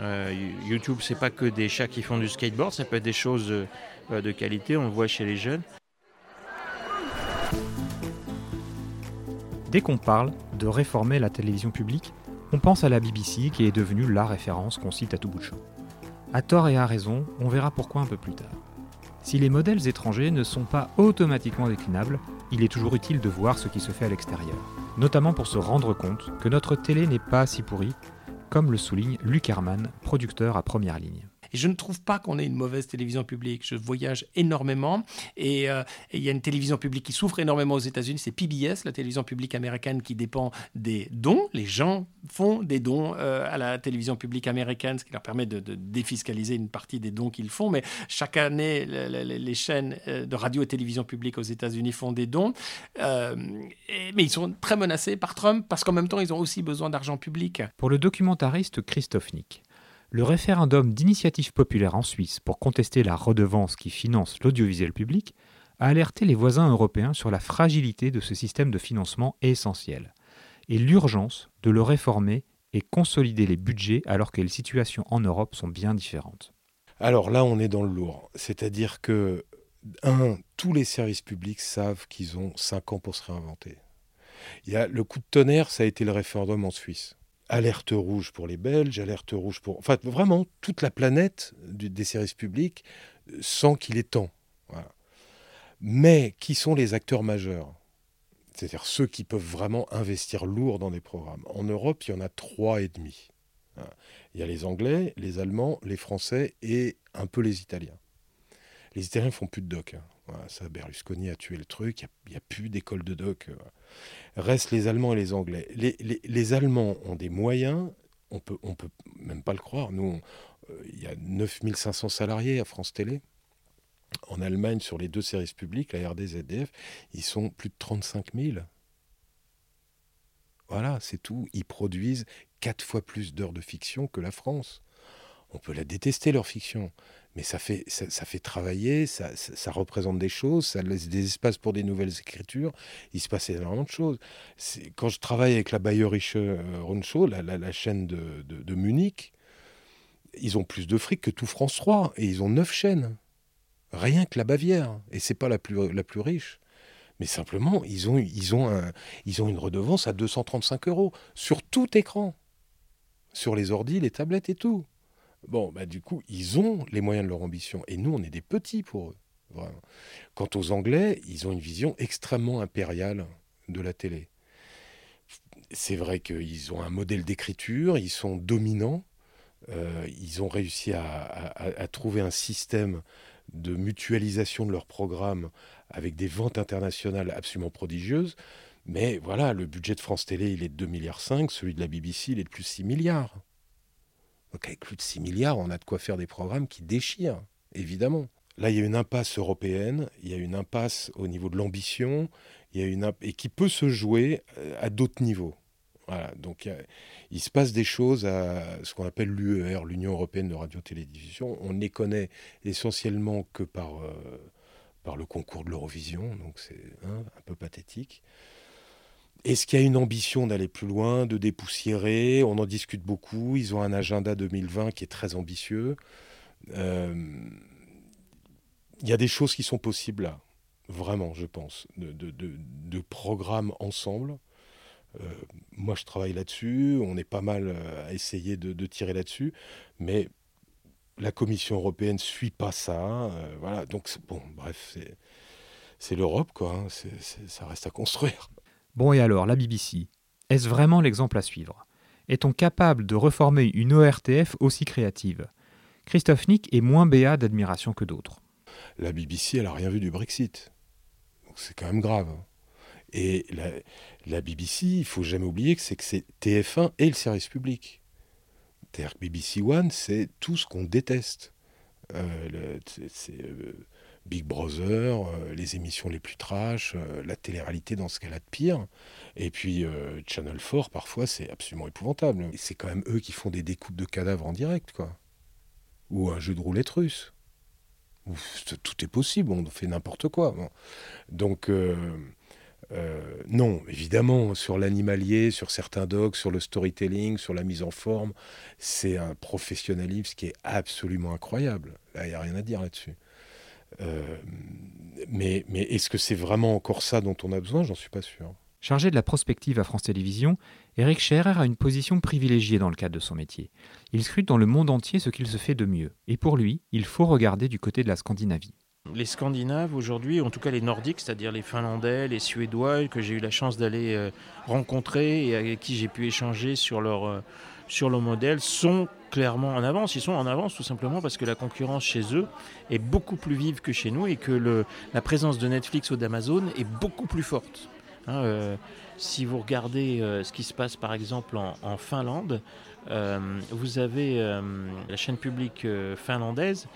Euh, YouTube, c'est pas que des chats qui font du skateboard, ça peut être des choses euh, de qualité, on le voit chez les jeunes. Dès qu'on parle de réformer la télévision publique, on pense à la BBC qui est devenue la référence qu'on cite à tout bout de champ. À tort et à raison, on verra pourquoi un peu plus tard. Si les modèles étrangers ne sont pas automatiquement déclinables, il est toujours utile de voir ce qui se fait à l'extérieur, notamment pour se rendre compte que notre télé n'est pas si pourrie, comme le souligne Luc Herman, producteur à première ligne. Et je ne trouve pas qu'on ait une mauvaise télévision publique. Je voyage énormément euh, et il y a une télévision publique qui souffre énormément aux États-Unis, c'est PBS, la télévision publique américaine qui dépend des dons. Les gens font des dons euh, à la télévision publique américaine, ce qui leur permet de, défiscaliser une partie des dons qu'ils font. Mais chaque année, les, chaînes euh, de radio et télévision publique aux États-Unis font des dons. mais ils sont très menacés par Trump parce qu'en même temps, ils ont aussi besoin d'argent public. Pour le documentariste Christophe Nick, le référendum d'initiative populaire en Suisse pour contester la redevance qui finance l'audiovisuel public a alerté les voisins européens sur la fragilité de ce système de financement essentiel et l'urgence de le réformer et consolider les budgets alors que les situations en Europe sont bien différentes. Alors là, on est dans le lourd. C'est-à-dire que, un, tous les services publics savent qu'ils ont cinq ans pour se réinventer. Il y a, le coup de tonnerre, ça a été le référendum en Suisse alerte rouge pour les Belges, alerte rouge pour... Enfin, vraiment, toute la planète des services publics euh, sent qu'il est temps. Mais qui sont les acteurs majeurs? C'est-à-dire ceux qui peuvent vraiment investir lourd dans des programmes. En Europe, il y en a trois et demi. Il y a les Anglais, les Allemands, les Français et un peu les Italiens. Les Italiens font plus de doc. Hein. ça, Berlusconi a tué le truc. Il n'y a, plus d'école de doc. Euh, restent les Allemands et les Anglais. Les, Allemands ont des moyens, on peut, peut même pas le croire. Nous, euh, il y a 9500 salariés à France Télé. En Allemagne, sur les deux services publics, la RD ZDF, ils sont plus de 35 000. Voilà, c'est tout. Ils produisent quatre fois plus d'heures de fiction que la France. On peut la détester, leur fiction mais ça fait, ça, travailler, ça, représente des choses, ça laisse des espaces pour des nouvelles écritures. Il se passe énormément de choses. Quand je travaille avec la Bayerische euh, Rundschau, la, chaîne de, de, Munich, ils ont plus de fric que tout France 3 et ils ont neuf chaînes. Rien que la Bavière. Et c'est pas la plus, la plus riche. Mais simplement, ils ont, ils, ont un, ils ont une redevance à 235 euros sur tout écran. Sur les ordis, les tablettes et tout. Bon, bah, du coup, ils ont les moyens de leur ambition. Et nous, on est des petits pour eux. Quant aux Anglais, ils ont une vision extrêmement impériale de la télé. C'est vrai qu'ils ont un modèle d'écriture, ils sont dominants, euh, ils ont réussi à, trouver un système de mutualisation de leurs programmes avec des ventes internationales absolument prodigieuses. Mais voilà, le budget de France Télé, il est de 2,5 milliards, celui de la BBC, il est de plus de 6 milliards. Donc avec plus de 6 milliards, on a de quoi faire des programmes qui déchirent, évidemment. Là, il y a une impasse européenne, il y a une impasse au niveau de l'ambition, et qui peut se jouer euh, à d'autres niveaux. Voilà, donc il, se passe des choses à ce qu'on appelle l'UER, l'Union européenne de radio-télévision. On ne les connaît essentiellement que par, euh, par le concours de l'Eurovision, donc c'est hein, un peu pathétique. Est-ce qu'il y a une ambition d'aller plus loin, de dépoussiérer? On en discute beaucoup. Ils ont un agenda 2020 qui est très ambitieux. Euh, il y a des choses qui sont possibles là, vraiment, je pense, de, programmes ensemble. Euh, moi, je travaille là-dessus. On est pas mal euh, à essayer de, tirer là-dessus. Mais la Commission européenne suit pas ça. voilà. Donc, bon, bref, c'est l'Europe, quoi. Hein. ça reste à construire. Bon et alors, la BBC, est-ce vraiment l'exemple à suivre? Est-on capable de reformer une ORTF aussi créative? Christophe Nick est moins béat d'admiration que d'autres. La BBC, elle n'a rien vu du Brexit. C'est quand même grave. Et la, BBC, il faut jamais oublier que c'est que c'est TF1 et le service public. Que BBC One, c'est tout ce qu'on déteste. Euh, c'est euh, Big Brother, euh, les émissions les plus trash, la télé-réalité dans ce qu'elle a de pire. Et puis Channel 4, parfois, c'est absolument épouvantable. C'est quand même eux qui font des découpes de cadavres en direct, quoi. Ou un jeu de roulette russe. Tout est possible, on fait n'importe quoi. Donc, euh, non, évidemment, sur l'animalier, sur certains docs, sur le storytelling, sur la mise en forme, c'est un professionnalisme qui est absolument incroyable. Là, il n'y a rien à dire là-dessus. Euh, mais, mais est-ce que c'est vraiment encore ça dont on a besoin? J'en suis pas sûr. Chargé de la prospective à France Télévisions, Eric Scherer a une position privilégiée dans le cadre de son métier. Il scrute dans le monde entier ce qu'il se fait de mieux. Et pour lui, il faut regarder du côté de la Scandinavie. Les Scandinaves aujourd'hui, en tout cas les Nordiques, c'est-à-dire les Finlandais, les Suédois, que j'ai eu la chance d'aller euh, rencontrer et avec qui j'ai pu échanger sur leur, euh, sur leur modèle, sont clairement en avance. Ils sont en avance tout simplement parce que la concurrence chez eux est beaucoup plus vive que chez nous et que le, la présence de Netflix ou d'Amazon est beaucoup plus forte. Hein, euh, si vous regardez ce qui se passe par exemple en, Finlande, vous avez la chaîne publique finlandaise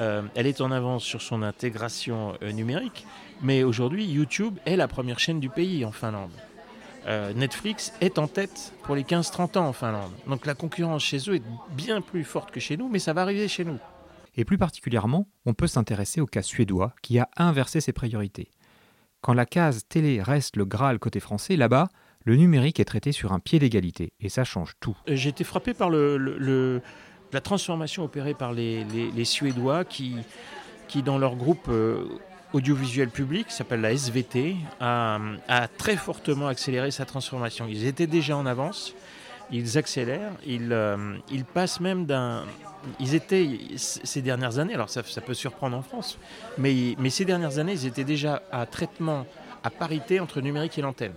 euh, elle est en avance sur son intégration euh, numérique, mais aujourd'hui, YouTube est la première chaîne du pays en Finlande. Euh, Netflix est en tête pour les 15-30 ans en Finlande. Donc la concurrence chez eux est bien plus forte que chez nous, mais ça va arriver chez nous. Et plus particulièrement, on peut s'intéresser au cas suédois qui a inversé ses priorités. Quand la case télé reste le Graal côté français, là-bas, le numérique est traité sur un pied d'égalité, et ça change tout. J'ai été frappé par le, la transformation opérée par les, Suédois qui, qui, dans leur groupe euh, audiovisuel public, qui s'appelle la SVT, a, très fortement accéléré sa transformation. Ils étaient déjà en avance, ils accélèrent, ils, euh, ils passent même d'un... Ils étaient, ces dernières années, alors ça, ça, peut surprendre en France, mais, mais ces dernières années, ils étaient déjà à traitement à parité entre numérique et l'antenne.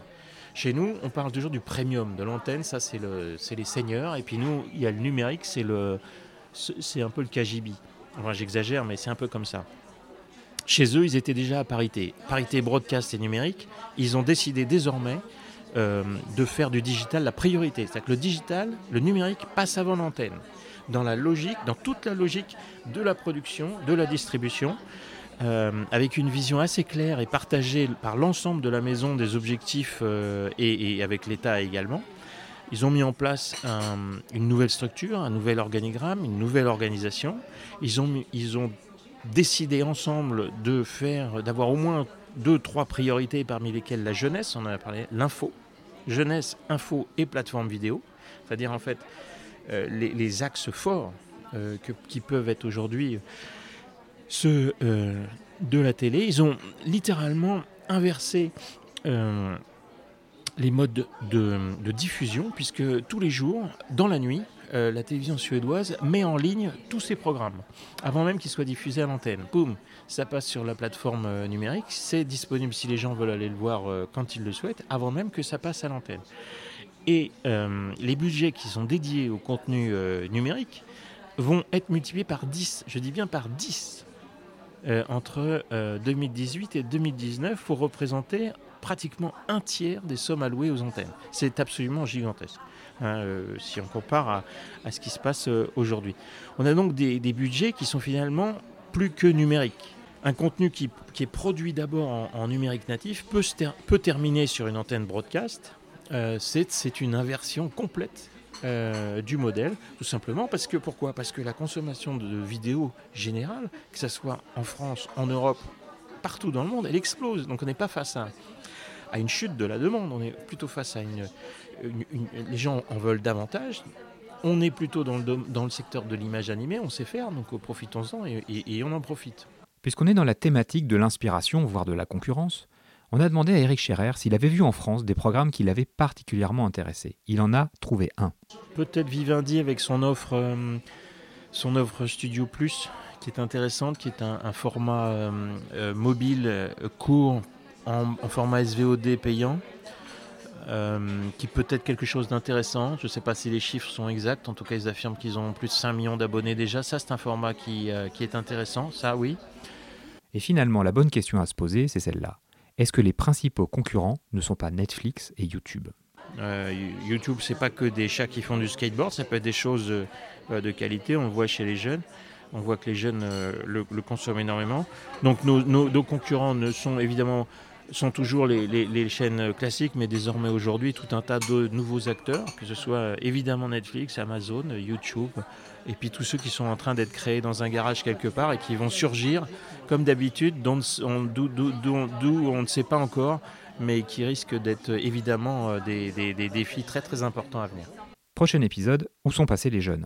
Chez nous, on parle toujours du premium, de l'antenne, ça c'est le, les seigneurs, et puis nous, il y a le numérique, c'est un peu le KGB. Enfin, j'exagère, mais c'est un peu comme ça. Chez eux, ils étaient déjà à parité, parité broadcast et numérique. Ils ont décidé désormais euh, de faire du digital la priorité. C'est-à-dire que le digital, le numérique passe avant l'antenne. Dans la logique, dans toute la logique de la production, de la distribution. Euh, avec une vision assez claire et partagée par l'ensemble de la maison des objectifs euh, et, avec l'État également. Ils ont mis en place une nouvelle structure, un nouvel organigramme, une nouvelle organisation. Ils ont, ils ont décidé ensemble de faire, d'avoir au moins deux, trois priorités parmi lesquelles la jeunesse, on en a parlé, l'info, jeunesse, info et plateforme vidéo. C'est-à-dire en fait euh, les, axes forts qui peuvent être aujourd'hui ceux euh, de la télé. Ils ont littéralement inversé euh, les modes de, diffusion, puisque tous les jours, dans la nuit, euh, la télévision suédoise met en ligne tous ses programmes, avant même qu'ils soient diffusés à l'antenne. Boum, ça passe sur la plateforme numérique, c'est disponible si les gens veulent aller le voir quand ils le souhaitent, avant même que ça passe à l'antenne. Et les budgets qui sont dédiés au contenu numérique vont être multipliés par 10, je dis bien par 10 euh, entre 2018 euh, et 2019 pour représenter pratiquement un tiers des sommes allouées aux antennes. C'est absolument gigantesque. Hein, euh, si on compare à, ce qui se passe aujourd'hui. On a donc des, budgets qui sont finalement plus que numériques. Un contenu qui, est produit d'abord en, numérique natif peut, peut, terminer sur une antenne broadcast. c'est une inversion complète euh, du modèle, tout simplement parce que pourquoi? Parce que la consommation de vidéos générale, que ce soit en France, en Europe, partout dans le monde, elle explose. Donc on n'est pas face à, à, une chute de la demande, on est plutôt face à une, les gens en veulent davantage. On est plutôt dans le, dans le secteur de l'image animée, on sait faire, donc profitons-en et on en profite. Puisqu'on est dans la thématique de l'inspiration, voire de la concurrence, on a demandé à Eric Scherer s'il avait vu en France des programmes qui l'avaient particulièrement intéressé. Il en a trouvé un. Peut-être Vivendi avec son offre, euh, son offre Studio Plus, qui est intéressante, qui est un, format euh, euh, mobile court en, format SVOD payant. qui peut être quelque chose d'intéressant. Je ne sais pas si les chiffres sont exacts. En tout cas, ils affirment qu'ils ont plus de 5 millions d'abonnés déjà. Ça, c'est un format qui, qui est intéressant. Ça, oui. Et finalement, la bonne question à se poser, c'est celle-là. Est-ce que les principaux concurrents ne sont pas Netflix et YouTube? Euh, YouTube, c'est pas que des chats qui font du skateboard, ça peut être des choses euh, de qualité. On le voit chez les jeunes. On voit que les jeunes euh, le, consomment énormément. Donc nos, concurrents ne sont évidemment sont toujours les, chaînes classiques, mais désormais aujourd'hui tout un tas de nouveaux acteurs, que ce soit évidemment Netflix, Amazon, YouTube, et puis tous ceux qui sont en train d'être créés dans un garage quelque part et qui vont surgir comme d'habitude, d'où on ne sait pas encore, mais qui risquent d'être évidemment euh, des, des défis très très importants à venir. Prochain épisode, où sont passés les jeunes?